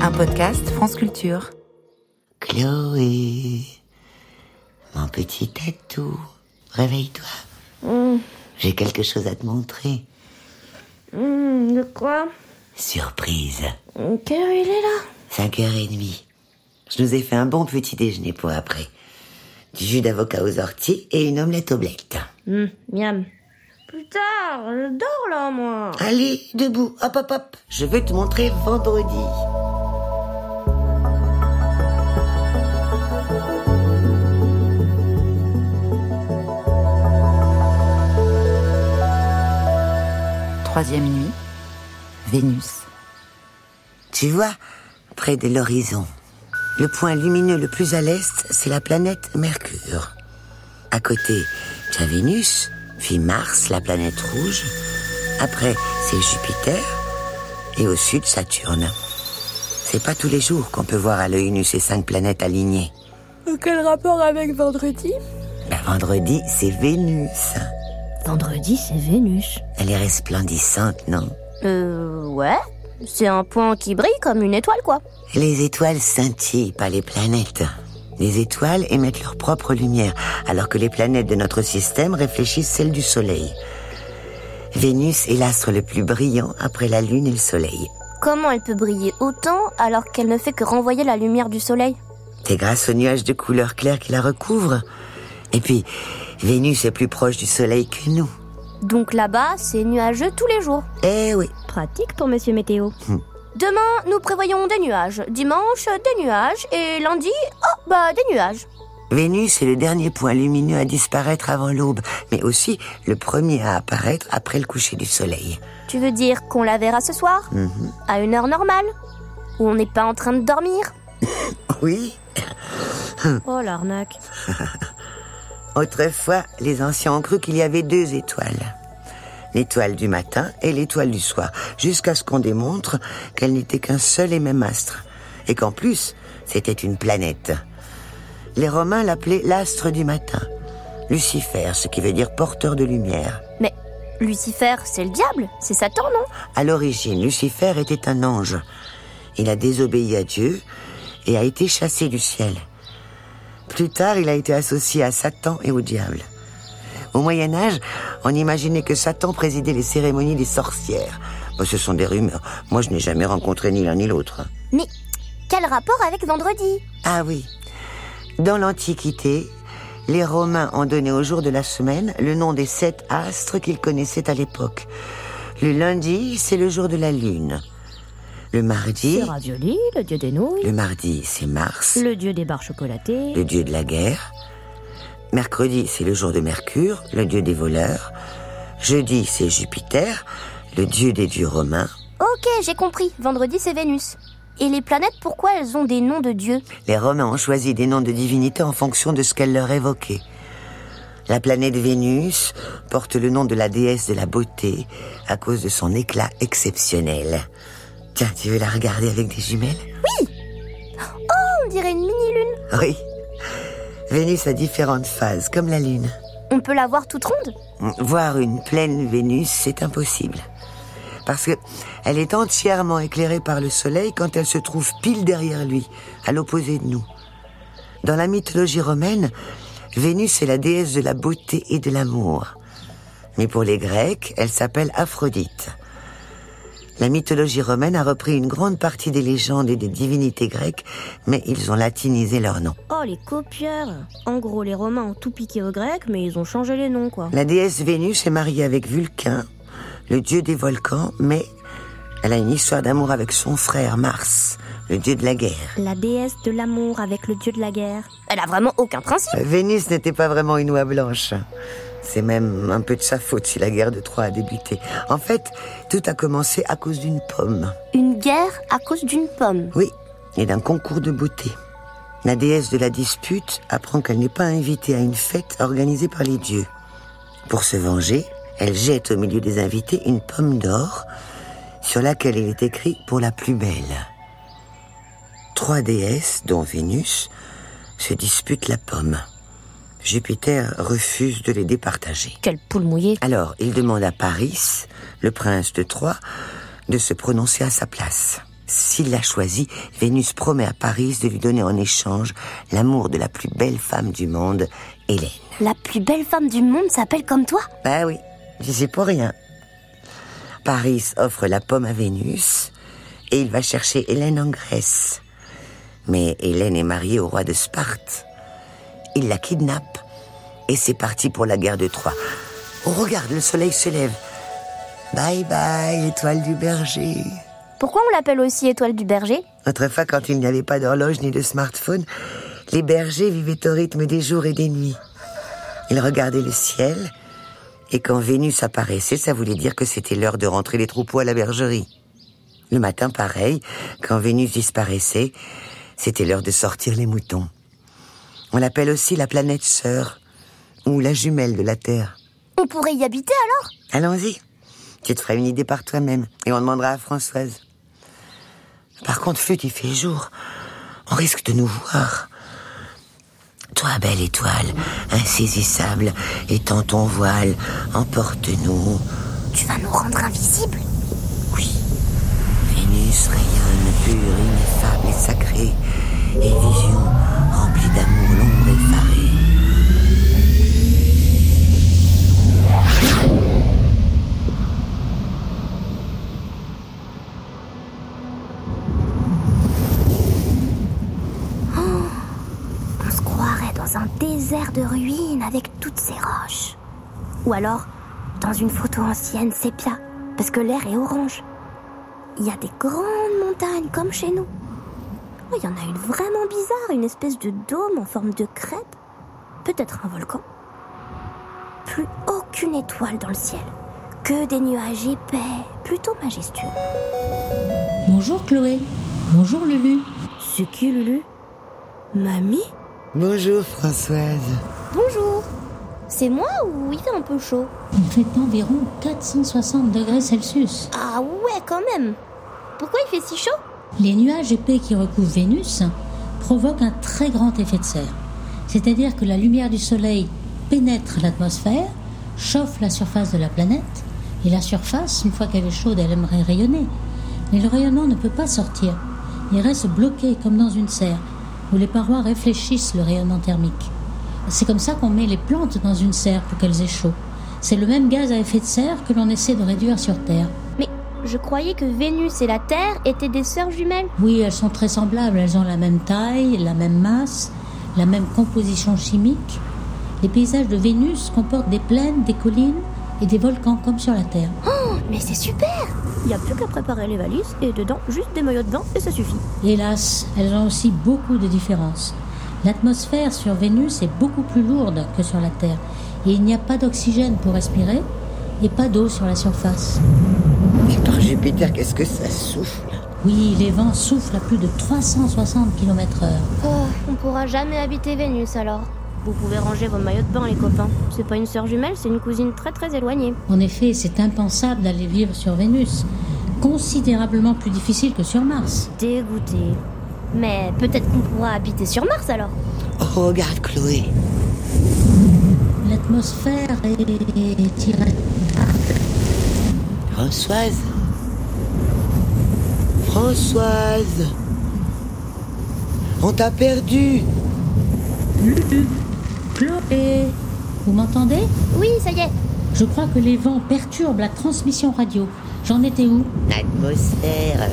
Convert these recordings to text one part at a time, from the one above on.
Un podcast France Culture. Chloé, mon petit tatou, réveille-toi. J'ai quelque chose à te montrer. Hum, de quoi? Surprise. Quelle heure il est là 5h30. Je nous ai fait un bon petit déjeuner pour après. Du jus d'avocat aux orties et une omelette au blect. Hum, miam. Plus tard, je dors là, moi. Allez, debout, hop hop hop. Je veux te montrer vendredi. Troisième nuit. Vénus. Tu vois, près de l'horizon, le point lumineux le plus à l'est, c'est la planète Mercure. À côté, tu as Vénus, puis Mars, la planète rouge. Après, c'est Jupiter. Et au sud, Saturne. C'est pas tous les jours qu'on peut voir à l'œil nu ces cinq planètes alignées. Quel rapport avec vendredi? Ben, vendredi, c'est Vénus. Vendredi, c'est Vénus. Elle est resplendissante, non? Euh, ouais. C'est un point qui brille comme une étoile, quoi. Les étoiles scintillent, pas les planètes. Les étoiles émettent leur propre lumière, alors que les planètes de notre système réfléchissent celle du Soleil. Vénus est l'astre le plus brillant après la Lune et le Soleil. Comment elle peut briller autant alors qu'elle ne fait que renvoyer la lumière du soleil? C'est grâce aux nuages de couleur claire qui la recouvrent. Et puis, Vénus est plus proche du Soleil que nous. Donc là-bas, c'est nuageux tous les jours. Eh oui, Pratique pour Monsieur Météo. Demain, nous prévoyons des nuages. Dimanche, des nuages. Et lundi, oh, bah, des nuages. Vénus est le dernier point lumineux à disparaître avant l'aube, mais aussi le premier à apparaître après le coucher du Soleil. Tu veux dire qu'on la verra ce soir À une heure normale Où on n'est pas en train de dormir Oui, Oh l'arnaque. Autrefois, les anciens ont cru qu'il y avait deux étoiles. L'étoile du matin et l'étoile du soir, jusqu'à ce qu'on démontre qu'elle n'était qu'un seul et même astre, et qu'en plus, c'était une planète. Les Romains l'appelaient l'astre du matin, Lucifer, ce qui veut dire porteur de lumière. Mais Lucifer, c'est le diable C'est Satan, non? À l'origine, Lucifer était un ange. Il a désobéi à Dieu et a été chassé du ciel. Plus tard, il a été associé à Satan et au diable. Au Moyen Âge, on imaginait que Satan présidait les cérémonies des sorcières. Bon, ce sont des rumeurs. Moi, je n'ai jamais rencontré ni l'un ni l'autre. Mais quel rapport avec vendredi? Ah oui. Dans l'Antiquité, les Romains ont donné au jour de la semaine le nom des sept astres qu'ils connaissaient à l'époque. Le lundi, c'est le jour de la lune. Le mardi, Ravioli, le dieu des nouilles, le mardi, c'est Mars, le dieu des barres chocolatées. le dieu de la guerre. Mercredi, c'est le jour de Mercure, le dieu des voleurs. Jeudi, c'est Jupiter, le dieu des dieux romains. Ok, j'ai compris. Vendredi, c'est Vénus. Et les planètes, pourquoi elles ont des noms de dieux? Les Romains ont choisi des noms de divinités en fonction de ce qu'elles leur évoquaient. La planète Vénus porte le nom de la déesse de la beauté à cause de son éclat exceptionnel. Tiens, tu veux la regarder avec des jumelles? On dirait une mini-lune. Oui. Vénus a différentes phases, comme la Lune. On peut la voir toute ronde? Voir une pleine Vénus, c'est impossible. Parce que elle est entièrement éclairée par le soleil quand elle se trouve pile derrière lui, à l'opposé de nous. Dans la mythologie romaine, Vénus est la déesse de la beauté et de l'amour. Mais pour les Grecs, elle s'appelle Aphrodite. La mythologie romaine a repris une grande partie des légendes et des divinités grecques, mais ils ont latinisé leurs noms. Oh, les copieurs En gros, les Romains ont tout piqué aux Grecs, mais ils ont changé les noms, quoi. La déesse Vénus est mariée avec Vulcain, le dieu des volcans, mais elle a une histoire d'amour avec son frère Mars, le dieu de la guerre. La déesse de l'amour avec le dieu de la guerre. Elle a vraiment aucun principe. Vénus n'était pas vraiment une oie blanche. C'est même un peu de sa faute si la guerre de Troie a débuté. En fait, tout a commencé à cause d'une pomme. Une guerre à cause d'une pomme. Oui, et d'un concours de beauté. La déesse de la dispute apprend qu'elle n'est pas invitée à une fête organisée par les dieux. Pour se venger, elle jette au milieu des invités une pomme d'or sur laquelle il est écrit pour la plus belle. Trois déesses, dont Vénus, se disputent la pomme. Jupiter refuse de les départager. Quelle poule mouillée. Alors, il demande à Paris, le prince de Troie, de se prononcer à sa place. S'il l'a choisi, Vénus promet à Paris de lui donner en échange l'amour de la plus belle femme du monde, Hélène. La plus belle femme du monde s'appelle comme toi? Bah oui, j'y sais pour rien. Paris offre la pomme à Vénus et il va chercher Hélène en Grèce. Mais Hélène est mariée au roi de Sparte. Il la kidnappe et c'est parti pour la guerre de Troie. Oh, regarde, le soleil se lève. Bye bye, étoile du berger. Pourquoi on l'appelle aussi étoile du berger? Autrefois, quand il n'y avait pas d'horloge ni de smartphone, les bergers vivaient au rythme des jours et des nuits. Ils regardaient le ciel, et quand Vénus apparaissait, ça voulait dire que c'était l'heure de rentrer les troupeaux à la bergerie. Le matin, pareil, quand Vénus disparaissait, c'était l'heure de sortir les moutons. On l'appelle aussi la planète sœur, ou la jumelle de la Terre. On pourrait y habiter alors? Allons-y. Tu te feras une idée par toi-même, et on demandera à Françoise. Par contre, flûte, il fait jour. On risque de nous voir. Toi, belle étoile, insaisissable, étends ton voile, emporte-nous. Tu vas nous rendre invisibles? Oui. Vénus rayonne pure, ineffable et sacrée, et vision remplie d'amour dans un désert de ruines avec toutes ces roches. Ou alors dans une photo ancienne sépia, parce que l'air est orange. Il y a des grandes montagnes comme chez nous. Oh, Il y en a une vraiment bizarre, une espèce de dôme en forme de crêpe. Peut-être un volcan. Plus aucune étoile dans le ciel. Que des nuages épais, plutôt majestueux. Bonjour Chloé. Bonjour Lulu. C'est qui, Lulu? Mamie? Bonjour Françoise. Bonjour. C'est moi ou il fait un peu chaud Il fait environ 460 degrés Celsius. Ah ouais, quand même. Pourquoi il fait si chaud Les nuages épais qui recouvrent Vénus provoquent un très grand effet de serre. C'est-à-dire que la lumière du Soleil pénètre l'atmosphère, chauffe la surface de la planète, et la surface, une fois qu'elle est chaude, elle aimerait rayonner. Mais le rayonnement ne peut pas sortir. Il reste bloqué comme dans une serre, où les parois réfléchissent le rayonnement thermique. C'est comme ça qu'on met les plantes dans une serre pour qu'elles aient chaud. C'est le même gaz à effet de serre que l'on essaie de réduire sur Terre. Mais je croyais que Vénus et la Terre étaient des sœurs jumelles. Oui, elles sont très semblables. Elles ont la même taille, la même masse, la même composition chimique. Les paysages de Vénus comportent des plaines, des collines et des volcans comme sur la Terre. Oh, mais c'est super Il n'y a plus qu'à préparer les valises et dedans juste des maillots de bain et ça suffit. Hélas, elles ont aussi beaucoup de différences. L'atmosphère sur Vénus est beaucoup plus lourde que sur la Terre et il n'y a pas d'oxygène pour respirer et pas d'eau sur la surface. Et par Jupiter, qu'est-ce que ça souffle? Oui, les vents soufflent à plus de 360 km/h. Oh, on pourra jamais habiter Vénus alors. Vous pouvez ranger vos maillots de bain, les copains. C'est pas une sœur jumelle, c'est une cousine très très éloignée. En effet, c'est impensable d'aller vivre sur Vénus. Considérablement plus difficile que sur Mars. Dégoûté. Mais peut-être qu'on pourra habiter sur Mars alors. Oh, regarde Chloé. L'atmosphère est tirée. Françoise Françoise On t'a perdu Chloé Vous m'entendez? Oui, ça y est. Je crois que les vents perturbent la transmission radio. J'en étais où? L'atmosphère.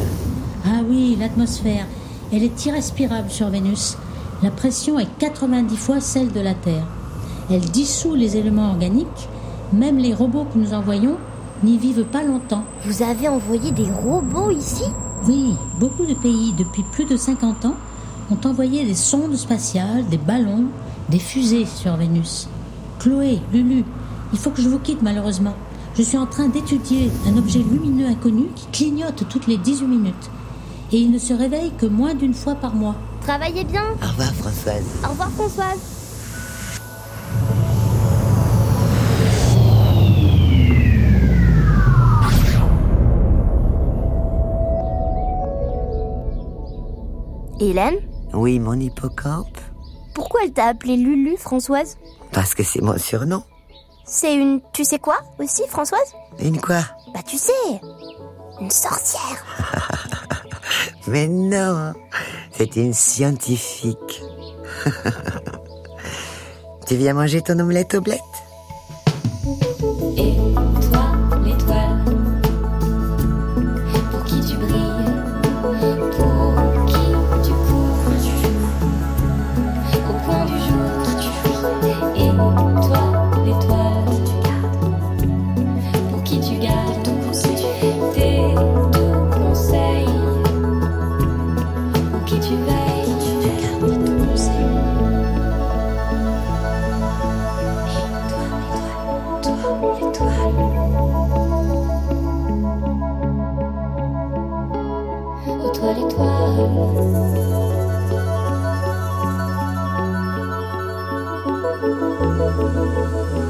Ah oui, l'atmosphère. Elle est irrespirable sur Vénus. La pression est 90 fois celle de la Terre. Elle dissout les éléments organiques. Même les robots que nous envoyons n'y vivent pas longtemps. Vous avez envoyé des robots ici? Oui, beaucoup de pays, depuis plus de 50 ans, ont envoyé des sondes spatiales, des ballons, des fusées sur Vénus. Chloé, Lulu, il faut que je vous quitte malheureusement. Je suis en train d'étudier un objet lumineux inconnu qui clignote toutes les 18 minutes. Et il ne se réveille que moins d'une fois par mois. Travaillez bien. Au revoir Françoise. Au revoir Françoise. Hélène, Oui, mon hippocampe pourquoi elle t'a appelée Lulu, Françoise Parce que c'est mon surnom. C'est une tu sais quoi aussi, Françoise Une quoi Bah tu sais Une sorcière Mais non, c'est une scientifique. tu viens manger ton omelette au bled Thank you.